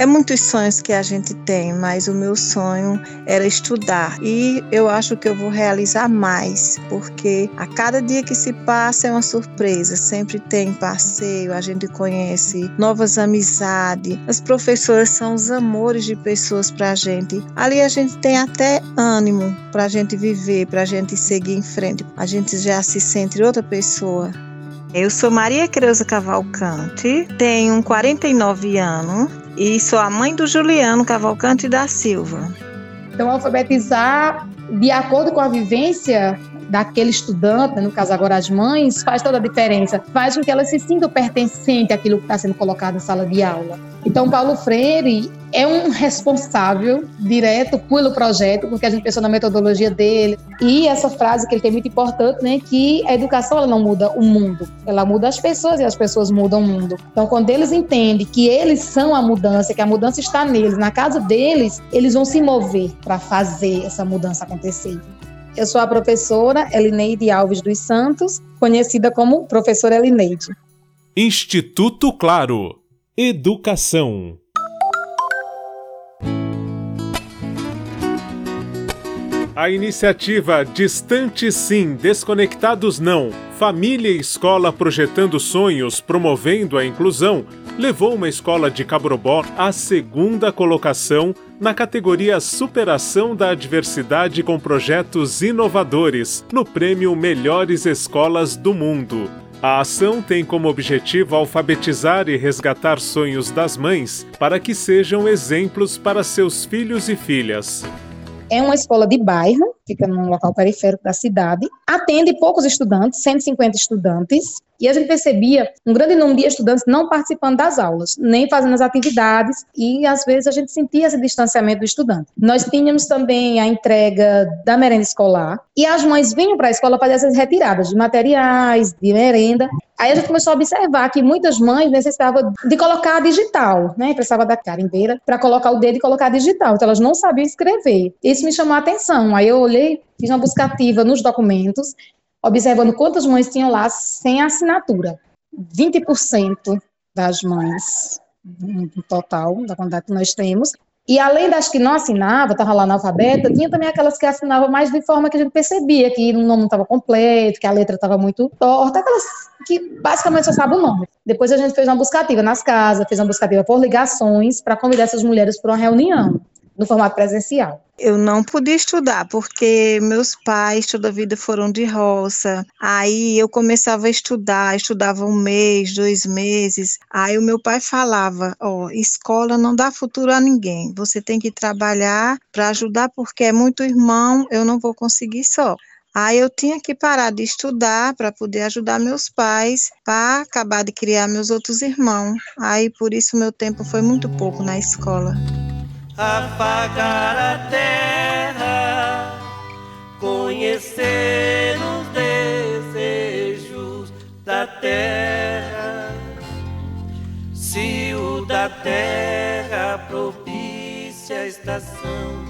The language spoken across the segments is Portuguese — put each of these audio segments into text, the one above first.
É muitos sonhos que a gente tem, mas o meu sonho era estudar e eu acho que eu vou realizar mais, porque a cada dia que se passa é uma surpresa. Sempre tem passeio, a gente conhece novas amizades. As professoras são os amores de pessoas para a gente. Ali a gente tem até ânimo para a gente viver, para a gente seguir em frente. A gente já se sente outra pessoa. Eu sou Maria Creuza Cavalcante, tenho 49 anos e sou a mãe do Juliano Cavalcante da Silva. Então, alfabetizar de acordo com a vivência daquele estudante, no caso agora as mães, faz toda a diferença. Faz com que elas se sintam pertencentes àquilo que está sendo colocado na sala de aula. Então, Paulo Freire é um responsável direto pelo projeto, porque a gente pensou na metodologia dele. E essa frase que ele tem muito importante, né, que a educação ela não muda o mundo, ela muda as pessoas e as pessoas mudam o mundo. Então, quando eles entendem que eles são a mudança, que a mudança está neles, na casa deles, eles vão se mover para fazer essa mudança acontecer. Eu sou a professora Elineide Alves dos Santos, conhecida como professora Elineide. Instituto Claro. Educação. A iniciativa Distante Sim, Desconectados Não, Família e Escola Projetando Sonhos, Promovendo a Inclusão, levou uma escola de Cabrobó à segunda colocação na categoria Superação da Adversidade com Projetos Inovadores, no prêmio Melhores Escolas do Mundo. A ação tem como objetivo alfabetizar e resgatar sonhos das mães para que sejam exemplos para seus filhos e filhas. É uma escola de bairro, fica num local periférico da cidade, atende poucos estudantes, 150 estudantes, e a gente percebia um grande número de estudantes não participando das aulas, nem fazendo as atividades, e às vezes a gente sentia esse distanciamento do estudante. Nós tínhamos também a entrega da merenda escolar, e as mães vinham para a escola fazer essas retiradas de materiais, de merenda. Aí a gente começou a observar que muitas mães necessitavam de colocar digital, né? Precisava da carimbeira para colocar o dedo e colocar digital. Então elas não sabiam escrever. Isso me chamou a atenção. Aí eu olhei, fiz uma busca ativa nos documentos observando quantas mães tinham lá sem assinatura. 20% das mães no total, da quantidade que nós temos. E além das que não assinavam, estava lá na alfabeta, tinha também aquelas que assinavam mais de forma que a gente percebia que o nome não estava completo, que a letra estava muito torta, aquelas que basicamente só sabem o nome. Depois a gente fez uma buscativa nas casas, fez uma buscativa por ligações para convidar essas mulheres para uma reunião no formato presencial. Eu não podia estudar porque meus pais toda a vida foram de roça. Aí eu começava a estudar, estudava um mês, dois meses. Aí o meu pai falava: Ó, oh, escola não dá futuro a ninguém. Você tem que trabalhar para ajudar porque é muito irmão. Eu não vou conseguir só. Aí eu tinha que parar de estudar para poder ajudar meus pais, para acabar de criar meus outros irmãos. Aí por isso meu tempo foi muito pouco na escola afagar a terra, conhecer os desejos da terra. Se o da terra propicia a estação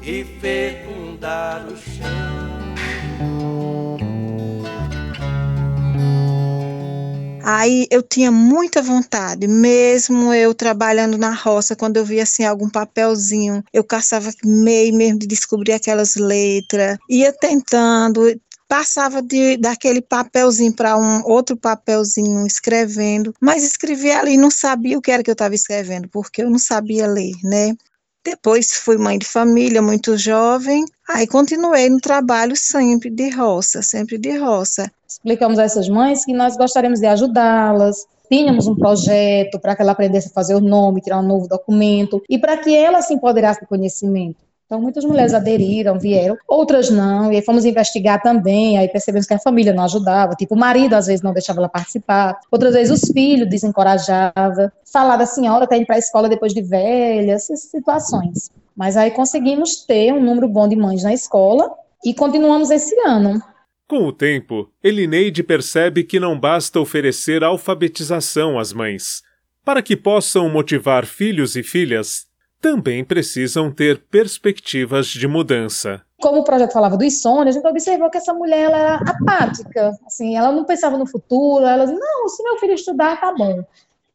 e fecundar o chão. Aí eu tinha muita vontade, mesmo eu trabalhando na roça, quando eu via assim algum papelzinho, eu caçava meio mesmo de descobrir aquelas letras, ia tentando, passava de, daquele papelzinho para um outro papelzinho escrevendo, mas escrevia ali não sabia o que era que eu estava escrevendo, porque eu não sabia ler, né? Depois fui mãe de família, muito jovem, aí continuei no trabalho sempre de roça, sempre de roça. Explicamos a essas mães que nós gostaríamos de ajudá-las, tínhamos um projeto para que ela aprendesse a fazer o nome, tirar um novo documento, e para que ela se empoderasse do conhecimento. Então, muitas mulheres aderiram, vieram, outras não, e aí fomos investigar também, aí percebemos que a família não ajudava, tipo, o marido às vezes não deixava ela participar, outras vezes os filhos desencorajavam, falar da senhora que tá indo para a escola depois de velha, essas situações. Mas aí conseguimos ter um número bom de mães na escola e continuamos esse ano. Com o tempo, Elineide percebe que não basta oferecer alfabetização às mães. Para que possam motivar filhos e filhas, também precisam ter perspectivas de mudança. Como o projeto falava do insônia, a gente observou que essa mulher ela era apática, assim, ela não pensava no futuro, ela dizia, não, se meu filho estudar, tá bom.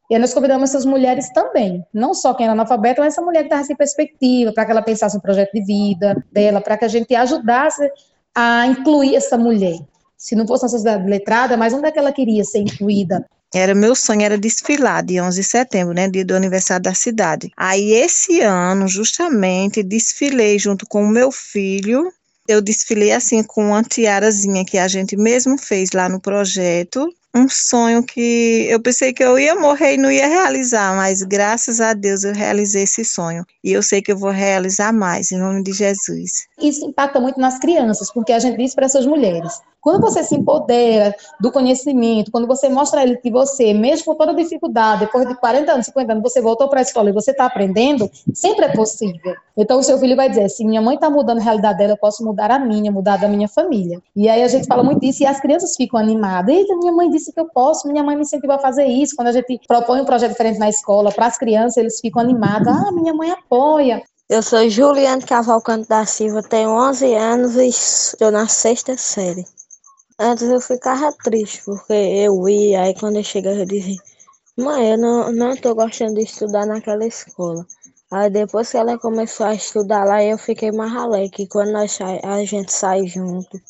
E aí nós convidamos essas mulheres também, não só quem era analfabeta, mas essa mulher que estava sem perspectiva, para que ela pensasse no projeto de vida dela, para que a gente ajudasse a incluir essa mulher. Se não fosse uma sociedade letrada, mas onde é que ela queria ser incluída? Era meu sonho era desfilar de 11 de setembro, né, dia do aniversário da cidade. Aí esse ano, justamente, desfilei junto com o meu filho. Eu desfilei assim com uma tiarazinha que a gente mesmo fez lá no projeto um sonho que eu pensei que eu ia morrer e não ia realizar, mas graças a Deus eu realizei esse sonho. E eu sei que eu vou realizar mais, em nome de Jesus. Isso impacta muito nas crianças, porque a gente diz para essas mulheres: quando você se empodera do conhecimento, quando você mostra a ele que você, mesmo com toda dificuldade, depois de 40 anos, 50 anos, você voltou para a escola e você está aprendendo, sempre é possível. Então, o seu filho vai dizer: se minha mãe está mudando a realidade dela, eu posso mudar a minha, mudar da minha família. E aí a gente fala muito disso e as crianças ficam animadas. Eita, minha mãe disse que eu posso, minha mãe me incentivou a fazer isso. Quando a gente propõe um projeto diferente na escola para as crianças, eles ficam animados. Ah, minha mãe apoia. Eu sou Juliane Cavalcante da Silva, tenho 11 anos e estou na sexta série. Antes eu ficava triste, porque eu ia, aí quando eu chegava eu dizia, mãe, eu não, não tô gostando de estudar naquela escola. Aí depois que ela começou a estudar lá, eu fiquei mais alegre, quando nós, a gente sai junto.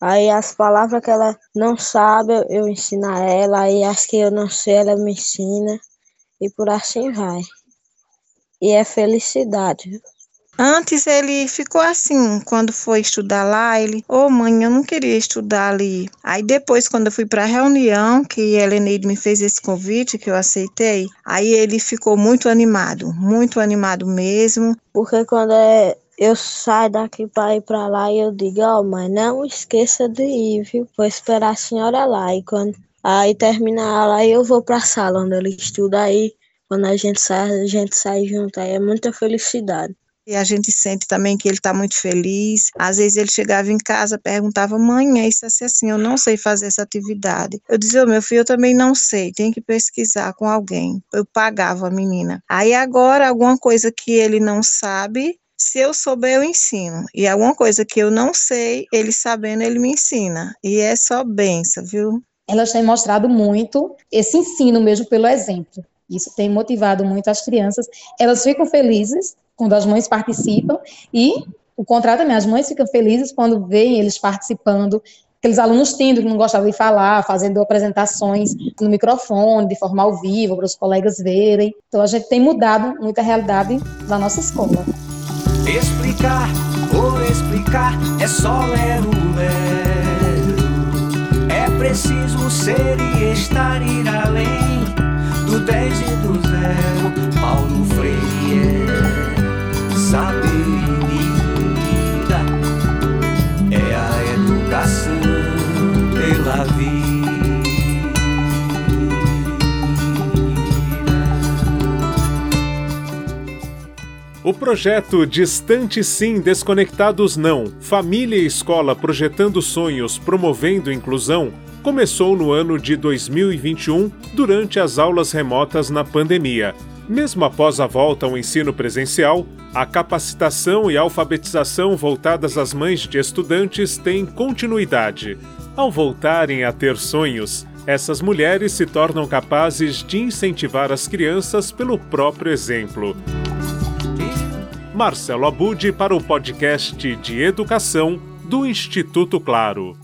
Aí as palavras que ela não sabe, eu ensino a ela, aí as que eu não sei, ela me ensina, e por assim vai. E é felicidade. Antes ele ficou assim, quando foi estudar lá, ele, ô oh, mãe, eu não queria estudar ali. Aí depois, quando eu fui para a reunião, que a Heleneide me fez esse convite, que eu aceitei, aí ele ficou muito animado, muito animado mesmo. Porque quando é, eu saio daqui para ir para lá eu digo, ó oh, mãe, não esqueça de ir, viu? Vou esperar a senhora lá. E quando aí terminar aula, eu vou para a sala onde ele estuda aí. Quando a gente sai, a gente sai junto, aí é muita felicidade. E a gente sente também que ele está muito feliz. Às vezes ele chegava em casa, perguntava, mãe, é isso assim, assim, eu não sei fazer essa atividade. Eu dizia, meu filho, eu também não sei, tem que pesquisar com alguém. Eu pagava a menina. Aí agora, alguma coisa que ele não sabe, se eu souber, eu ensino. E alguma coisa que eu não sei, ele sabendo, ele me ensina. E é só benção, viu? Elas têm mostrado muito esse ensino mesmo pelo exemplo. Isso tem motivado muito as crianças. Elas ficam felizes quando as mães participam e o contrário também, as mães ficam felizes quando veem eles participando, aqueles alunos tímidos que não gostavam de falar, fazendo apresentações no microfone, de forma ao vivo, para os colegas verem. Então a gente tem mudado muita realidade da nossa escola. Explicar por explicar é só ler o ler. É preciso ser e estar ir além do 10 e do zero. Paulo Freire sabedoria é a educação pela vida. O projeto Distante Sim, Desconectados Não, Família e Escola Projetando Sonhos, Promovendo Inclusão, começou no ano de 2021, durante as aulas remotas na pandemia. Mesmo após a volta ao ensino presencial, a capacitação e alfabetização voltadas às mães de estudantes têm continuidade. Ao voltarem a ter sonhos, essas mulheres se tornam capazes de incentivar as crianças pelo próprio exemplo. Marcelo Abude para o podcast de educação do Instituto Claro.